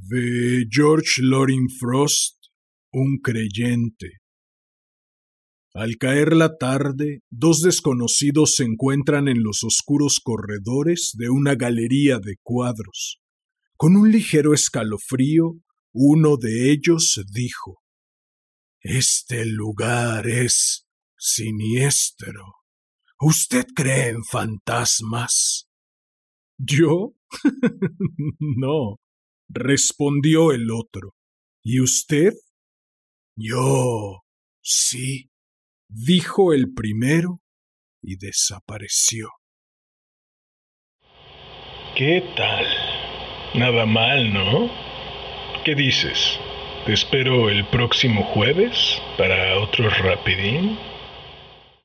De George Loring Frost, un creyente. Al caer la tarde, dos desconocidos se encuentran en los oscuros corredores de una galería de cuadros. Con un ligero escalofrío, uno de ellos dijo Este lugar es siniestro. ¿Usted cree en fantasmas? ¿Yo? no, respondió el otro. ¿Y usted? Yo. sí, dijo el primero y desapareció. ¿Qué tal? Nada mal, ¿no? ¿Qué dices? ¿Te espero el próximo jueves para otro rapidín?